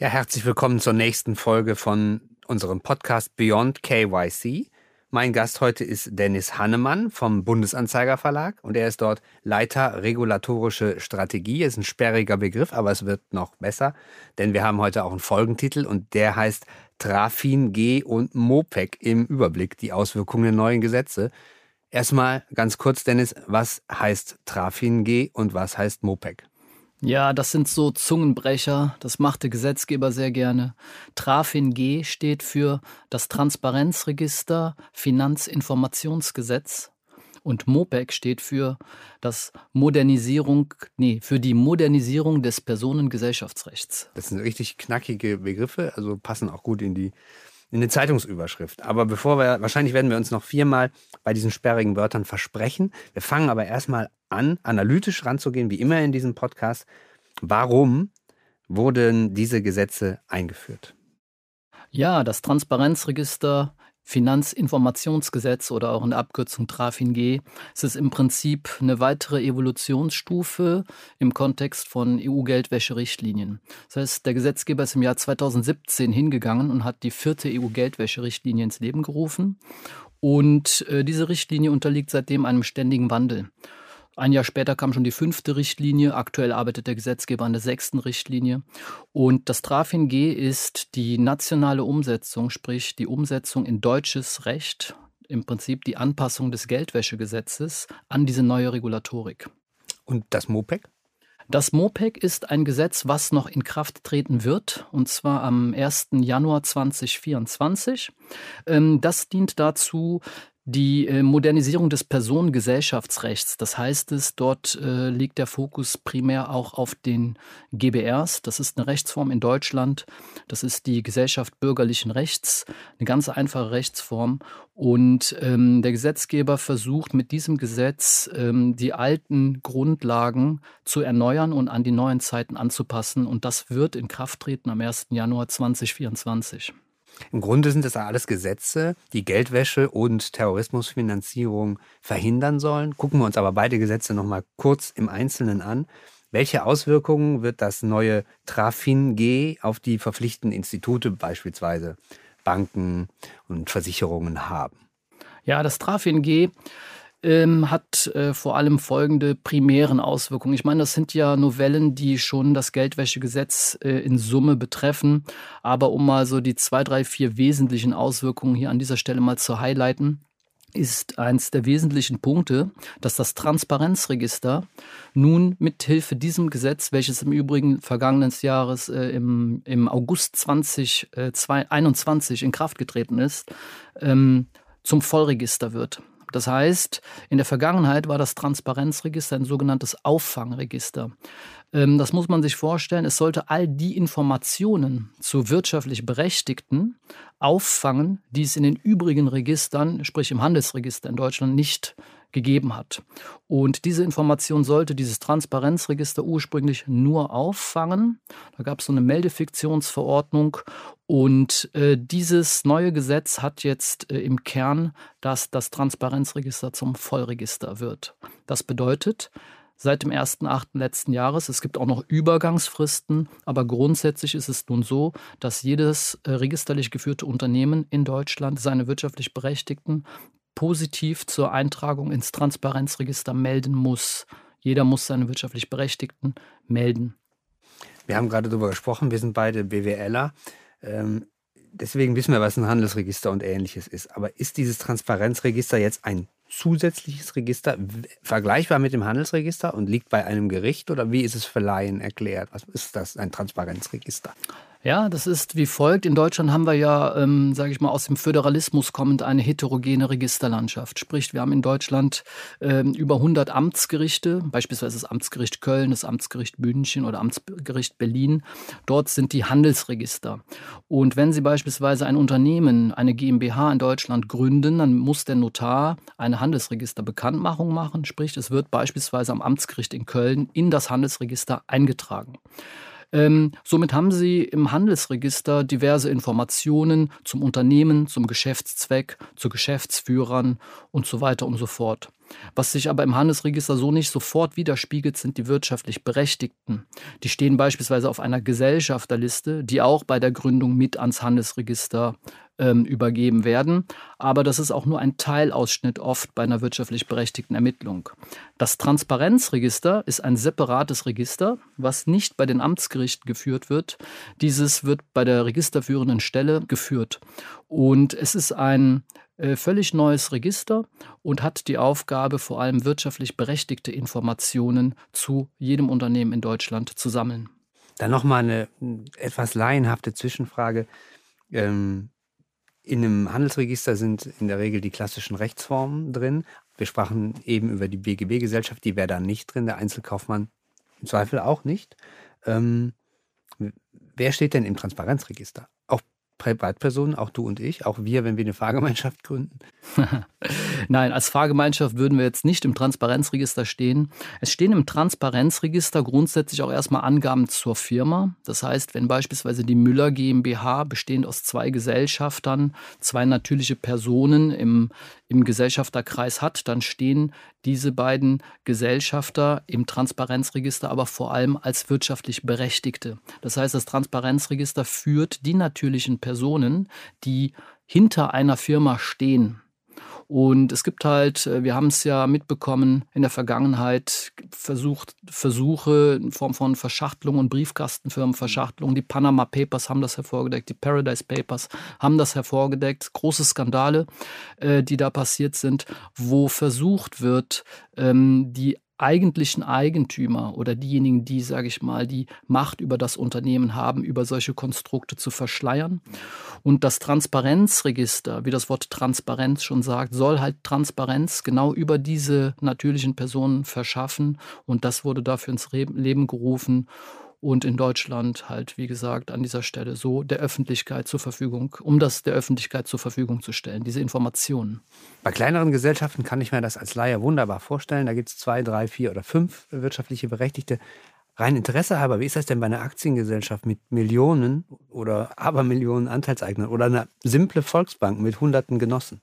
Ja, herzlich willkommen zur nächsten Folge von unserem Podcast Beyond KYC. Mein Gast heute ist Dennis Hannemann vom Bundesanzeiger Verlag und er ist dort Leiter regulatorische Strategie. Ist ein sperriger Begriff, aber es wird noch besser, denn wir haben heute auch einen Folgentitel und der heißt Trafin G und Mopec im Überblick, die Auswirkungen der neuen Gesetze. Erstmal ganz kurz, Dennis, was heißt Trafin G und was heißt Mopec? Ja, das sind so Zungenbrecher. Das macht der Gesetzgeber sehr gerne. Trafin G steht für das Transparenzregister Finanzinformationsgesetz und MOPEC steht für das Modernisierung, nee, für die Modernisierung des Personengesellschaftsrechts. Das sind richtig knackige Begriffe, also passen auch gut in die eine Zeitungsüberschrift. Aber bevor wir, wahrscheinlich werden wir uns noch viermal bei diesen sperrigen Wörtern versprechen. Wir fangen aber erstmal an, analytisch ranzugehen, wie immer in diesem Podcast. Warum wurden diese Gesetze eingeführt? Ja, das Transparenzregister Finanzinformationsgesetz oder auch in der Abkürzung TRAFIN-G. Es ist im Prinzip eine weitere Evolutionsstufe im Kontext von EU-Geldwäscherichtlinien. Das heißt, der Gesetzgeber ist im Jahr 2017 hingegangen und hat die vierte EU-Geldwäscherichtlinie ins Leben gerufen. Und äh, diese Richtlinie unterliegt seitdem einem ständigen Wandel. Ein Jahr später kam schon die fünfte Richtlinie. Aktuell arbeitet der Gesetzgeber an der sechsten Richtlinie. Und das Trafin G ist die nationale Umsetzung, sprich die Umsetzung in deutsches Recht, im Prinzip die Anpassung des Geldwäschegesetzes an diese neue Regulatorik. Und das MOPEC? Das MOPEC ist ein Gesetz, was noch in Kraft treten wird, und zwar am 1. Januar 2024. Ähm, das dient dazu, die äh, Modernisierung des Personengesellschaftsrechts, das heißt es, dort äh, liegt der Fokus primär auch auf den GBRs. Das ist eine Rechtsform in Deutschland. Das ist die Gesellschaft bürgerlichen Rechts, eine ganz einfache Rechtsform. Und ähm, der Gesetzgeber versucht mit diesem Gesetz ähm, die alten Grundlagen zu erneuern und an die neuen Zeiten anzupassen. Und das wird in Kraft treten am 1. Januar 2024. Im Grunde sind das alles Gesetze, die Geldwäsche und Terrorismusfinanzierung verhindern sollen. Gucken wir uns aber beide Gesetze noch mal kurz im Einzelnen an. Welche Auswirkungen wird das neue Trafin G auf die verpflichtenden Institute, beispielsweise Banken und Versicherungen, haben? Ja, das Trafin G ähm, hat äh, vor allem folgende primären Auswirkungen. Ich meine, das sind ja Novellen, die schon das Geldwäschegesetz äh, in Summe betreffen. Aber um mal so die zwei, drei, vier wesentlichen Auswirkungen hier an dieser Stelle mal zu highlighten, ist eins der wesentlichen Punkte, dass das Transparenzregister nun mithilfe diesem Gesetz, welches im Übrigen vergangenen Jahres äh, im, im August 2021 äh, in Kraft getreten ist, ähm, zum Vollregister wird. Das heißt, in der Vergangenheit war das Transparenzregister ein sogenanntes Auffangregister. Ähm, das muss man sich vorstellen. Es sollte all die Informationen zu wirtschaftlich Berechtigten auffangen, die es in den übrigen Registern, sprich im Handelsregister in Deutschland, nicht gegeben hat. Und diese Information sollte dieses Transparenzregister ursprünglich nur auffangen. Da gab es so eine Meldefiktionsverordnung und äh, dieses neue Gesetz hat jetzt äh, im Kern, dass das Transparenzregister zum Vollregister wird. Das bedeutet, seit dem 1.8. letzten Jahres. Es gibt auch noch Übergangsfristen, aber grundsätzlich ist es nun so, dass jedes äh, registerlich geführte Unternehmen in Deutschland seine wirtschaftlich Berechtigten positiv zur Eintragung ins Transparenzregister melden muss. Jeder muss seine wirtschaftlich Berechtigten melden. Wir haben gerade darüber gesprochen, wir sind beide BWLer. Ähm, deswegen wissen wir, was ein Handelsregister und ähnliches ist. Aber ist dieses Transparenzregister jetzt ein zusätzliches Register vergleichbar mit dem Handelsregister und liegt bei einem Gericht oder wie ist es für Laien erklärt? Was ist das, ein Transparenzregister? Ja, das ist wie folgt. In Deutschland haben wir ja, ähm, sage ich mal, aus dem Föderalismus kommend eine heterogene Registerlandschaft. Sprich, wir haben in Deutschland ähm, über 100 Amtsgerichte, beispielsweise das Amtsgericht Köln, das Amtsgericht München oder Amtsgericht Berlin. Dort sind die Handelsregister. Und wenn Sie beispielsweise ein Unternehmen, eine GmbH in Deutschland gründen, dann muss der Notar eine Handelsregisterbekanntmachung machen. Sprich, es wird beispielsweise am Amtsgericht in Köln in das Handelsregister eingetragen. Ähm, somit haben Sie im Handelsregister diverse Informationen zum Unternehmen, zum Geschäftszweck, zu Geschäftsführern und so weiter und so fort. Was sich aber im Handelsregister so nicht sofort widerspiegelt, sind die wirtschaftlich Berechtigten. Die stehen beispielsweise auf einer Gesellschafterliste, die auch bei der Gründung mit ans Handelsregister ähm, übergeben werden. Aber das ist auch nur ein Teilausschnitt oft bei einer wirtschaftlich berechtigten Ermittlung. Das Transparenzregister ist ein separates Register, was nicht bei den Amtsgerichten geführt wird. Dieses wird bei der registerführenden Stelle geführt. Und es ist ein äh, völlig neues Register und hat die Aufgabe, vor allem wirtschaftlich berechtigte Informationen zu jedem Unternehmen in Deutschland zu sammeln. Dann nochmal eine etwas laienhafte Zwischenfrage. Ähm, in einem Handelsregister sind in der Regel die klassischen Rechtsformen drin. Wir sprachen eben über die BGB-Gesellschaft, die wäre da nicht drin, der Einzelkaufmann im Zweifel auch nicht. Ähm, wer steht denn im Transparenzregister? Privatpersonen, auch du und ich, auch wir, wenn wir eine Fahrgemeinschaft gründen? Nein, als Fahrgemeinschaft würden wir jetzt nicht im Transparenzregister stehen. Es stehen im Transparenzregister grundsätzlich auch erstmal Angaben zur Firma. Das heißt, wenn beispielsweise die Müller GmbH bestehend aus zwei Gesellschaftern, zwei natürliche Personen im, im Gesellschafterkreis hat, dann stehen diese beiden Gesellschafter im Transparenzregister aber vor allem als wirtschaftlich Berechtigte. Das heißt, das Transparenzregister führt die natürlichen Personen, die hinter einer Firma stehen. Und es gibt halt, äh, wir haben es ja mitbekommen, in der Vergangenheit versucht, Versuche in Form von Verschachtelung und Briefkastenfirmenverschachtelung. Die Panama Papers haben das hervorgedeckt, die Paradise Papers haben das hervorgedeckt. Große Skandale, äh, die da passiert sind, wo versucht wird, ähm, die eigentlichen Eigentümer oder diejenigen, die, sage ich mal, die Macht über das Unternehmen haben, über solche Konstrukte zu verschleiern. Und das Transparenzregister, wie das Wort Transparenz schon sagt, soll halt Transparenz genau über diese natürlichen Personen verschaffen. Und das wurde dafür ins Leben gerufen und in Deutschland halt, wie gesagt, an dieser Stelle so der Öffentlichkeit zur Verfügung, um das der Öffentlichkeit zur Verfügung zu stellen, diese Informationen. Bei kleineren Gesellschaften kann ich mir das als Laie wunderbar vorstellen. Da gibt es zwei, drei, vier oder fünf wirtschaftliche Berechtigte. Rein Interesse halber, wie ist das denn bei einer Aktiengesellschaft mit Millionen oder Abermillionen Anteilseignern oder einer simple Volksbank mit hunderten Genossen?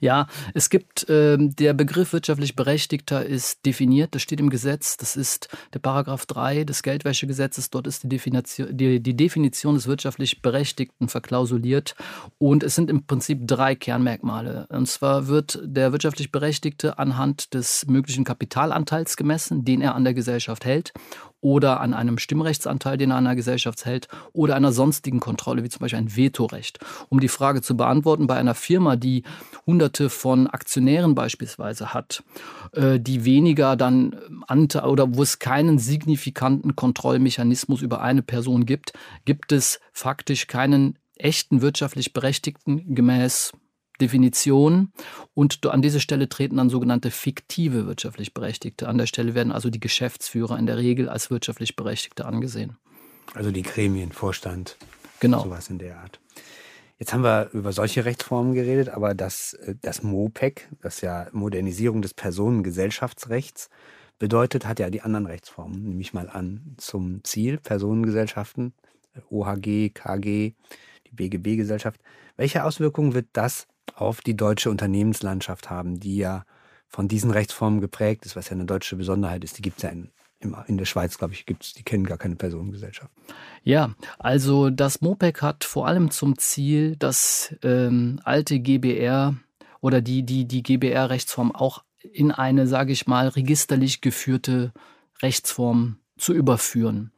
Ja, es gibt äh, der Begriff wirtschaftlich Berechtigter ist definiert, das steht im Gesetz, das ist der Paragraph 3 des Geldwäschegesetzes, dort ist die Definition, die, die Definition des wirtschaftlich Berechtigten verklausuliert und es sind im Prinzip drei Kernmerkmale. Und zwar wird der wirtschaftlich Berechtigte anhand des möglichen Kapitalanteils gemessen, den er an der Gesellschaft hält oder an einem Stimmrechtsanteil, den er an der Gesellschaft hält, oder einer sonstigen Kontrolle, wie zum Beispiel ein Vetorecht. Um die Frage zu beantworten, bei einer Firma, die hunderte von Aktionären beispielsweise hat, äh, die weniger dann Anteil oder wo es keinen signifikanten Kontrollmechanismus über eine Person gibt, gibt es faktisch keinen echten wirtschaftlich Berechtigten gemäß Definition und an diese Stelle treten dann sogenannte fiktive wirtschaftlich Berechtigte. An der Stelle werden also die Geschäftsführer in der Regel als wirtschaftlich Berechtigte angesehen. Also die Gremien, Vorstand, genau. sowas in der Art. Jetzt haben wir über solche Rechtsformen geredet, aber das, äh, das MOPEC, das ja Modernisierung des Personengesellschaftsrechts bedeutet, hat ja die anderen Rechtsformen, nehme ich mal an, zum Ziel, Personengesellschaften, OHG, KG, die BGB-Gesellschaft. Welche Auswirkungen wird das auf die deutsche Unternehmenslandschaft haben, die ja von diesen Rechtsformen geprägt ist, was ja eine deutsche Besonderheit ist. Die gibt es ja in, in der Schweiz, glaube ich, gibt's, die kennen gar keine Personengesellschaft. Ja, also das MOPEC hat vor allem zum Ziel, das ähm, alte GBR oder die, die, die GBR-Rechtsform auch in eine, sage ich mal, registerlich geführte Rechtsform zu überführen.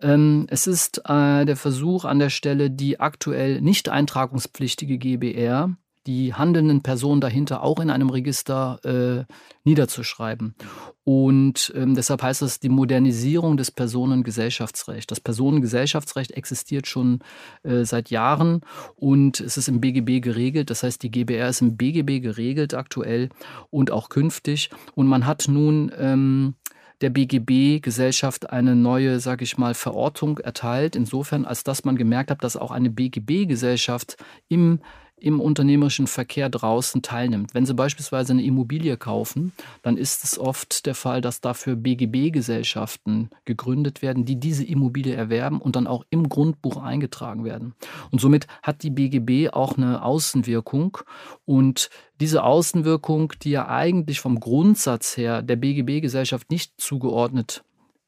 Ähm, es ist äh, der Versuch an der Stelle, die aktuell nicht eintragungspflichtige GBR die handelnden Personen dahinter auch in einem Register äh, niederzuschreiben. Und ähm, deshalb heißt das die Modernisierung des Personengesellschaftsrechts. Das Personengesellschaftsrecht existiert schon äh, seit Jahren und es ist im BGB geregelt. Das heißt, die GBR ist im BGB geregelt aktuell und auch künftig. Und man hat nun ähm, der BGB-Gesellschaft eine neue, sage ich mal, Verortung erteilt, insofern, als dass man gemerkt hat, dass auch eine BGB-Gesellschaft im im unternehmerischen Verkehr draußen teilnimmt. Wenn Sie beispielsweise eine Immobilie kaufen, dann ist es oft der Fall, dass dafür BGB-Gesellschaften gegründet werden, die diese Immobilie erwerben und dann auch im Grundbuch eingetragen werden. Und somit hat die BGB auch eine Außenwirkung und diese Außenwirkung, die ja eigentlich vom Grundsatz her der BGB-Gesellschaft nicht zugeordnet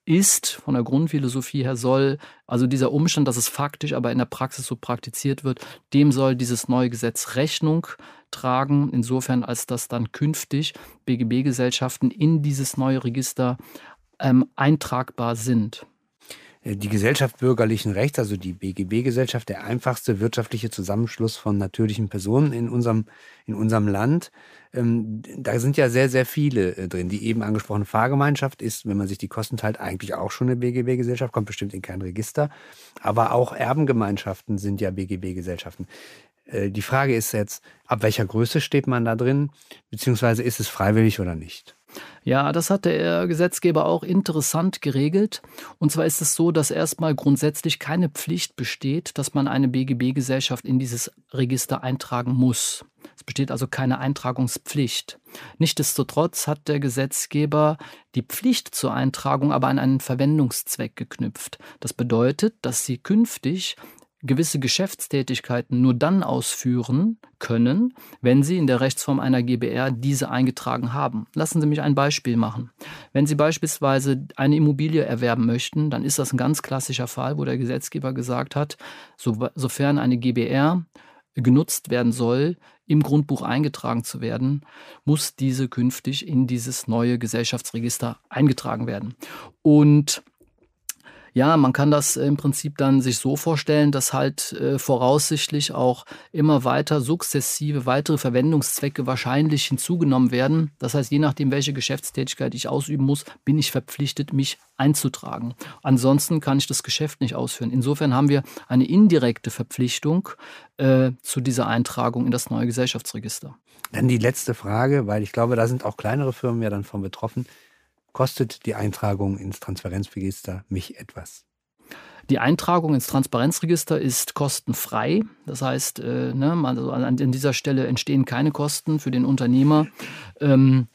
ist, von der Grundphilosophie her soll, also dieser Umstand, dass es faktisch aber in der Praxis so praktiziert wird, dem soll dieses neue Gesetz Rechnung tragen, insofern als dass dann künftig BGB-Gesellschaften in dieses neue Register ähm, eintragbar sind. Äh, die Gesellschaft bürgerlichen Rechts, also die BGB-Gesellschaft, der einfachste wirtschaftliche Zusammenschluss von natürlichen Personen in unserem, in unserem Land. Ähm, da sind ja sehr, sehr viele äh, drin. Die eben angesprochene Fahrgemeinschaft ist, wenn man sich die Kosten teilt, eigentlich auch schon eine BGB-Gesellschaft, kommt bestimmt in kein Register. Aber auch Erbengemeinschaften sind ja BGB-Gesellschaften. Äh, die Frage ist jetzt, ab welcher Größe steht man da drin, beziehungsweise ist es freiwillig oder nicht? Ja, das hat der Gesetzgeber auch interessant geregelt. Und zwar ist es so, dass erstmal grundsätzlich keine Pflicht besteht, dass man eine BGB-Gesellschaft in dieses Register eintragen muss. Es besteht also keine Eintragungspflicht. Nichtsdestotrotz hat der Gesetzgeber die Pflicht zur Eintragung aber an einen Verwendungszweck geknüpft. Das bedeutet, dass sie künftig gewisse Geschäftstätigkeiten nur dann ausführen können, wenn Sie in der Rechtsform einer GBR diese eingetragen haben. Lassen Sie mich ein Beispiel machen. Wenn Sie beispielsweise eine Immobilie erwerben möchten, dann ist das ein ganz klassischer Fall, wo der Gesetzgeber gesagt hat, so, sofern eine GBR genutzt werden soll, im Grundbuch eingetragen zu werden, muss diese künftig in dieses neue Gesellschaftsregister eingetragen werden. Und ja, man kann das im Prinzip dann sich so vorstellen, dass halt äh, voraussichtlich auch immer weiter sukzessive weitere Verwendungszwecke wahrscheinlich hinzugenommen werden. Das heißt, je nachdem, welche Geschäftstätigkeit ich ausüben muss, bin ich verpflichtet, mich einzutragen. Ansonsten kann ich das Geschäft nicht ausführen. Insofern haben wir eine indirekte Verpflichtung äh, zu dieser Eintragung in das neue Gesellschaftsregister. Dann die letzte Frage, weil ich glaube, da sind auch kleinere Firmen ja dann von betroffen kostet die Eintragung ins Transparenzregister mich etwas? Die Eintragung ins Transparenzregister ist kostenfrei. Das heißt, äh, ne, also an dieser Stelle entstehen keine Kosten für den Unternehmer. Ähm,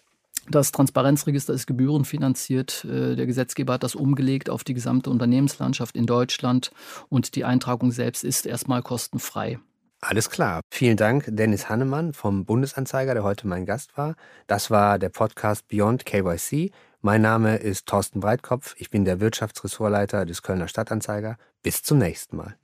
das Transparenzregister ist gebührenfinanziert. Äh, der Gesetzgeber hat das umgelegt auf die gesamte Unternehmenslandschaft in Deutschland und die Eintragung selbst ist erstmal kostenfrei. Alles klar. Vielen Dank, Dennis Hannemann vom Bundesanzeiger, der heute mein Gast war. Das war der Podcast Beyond KYC. Mein Name ist Thorsten Breitkopf. Ich bin der Wirtschaftsressortleiter des Kölner Stadtanzeiger. Bis zum nächsten Mal.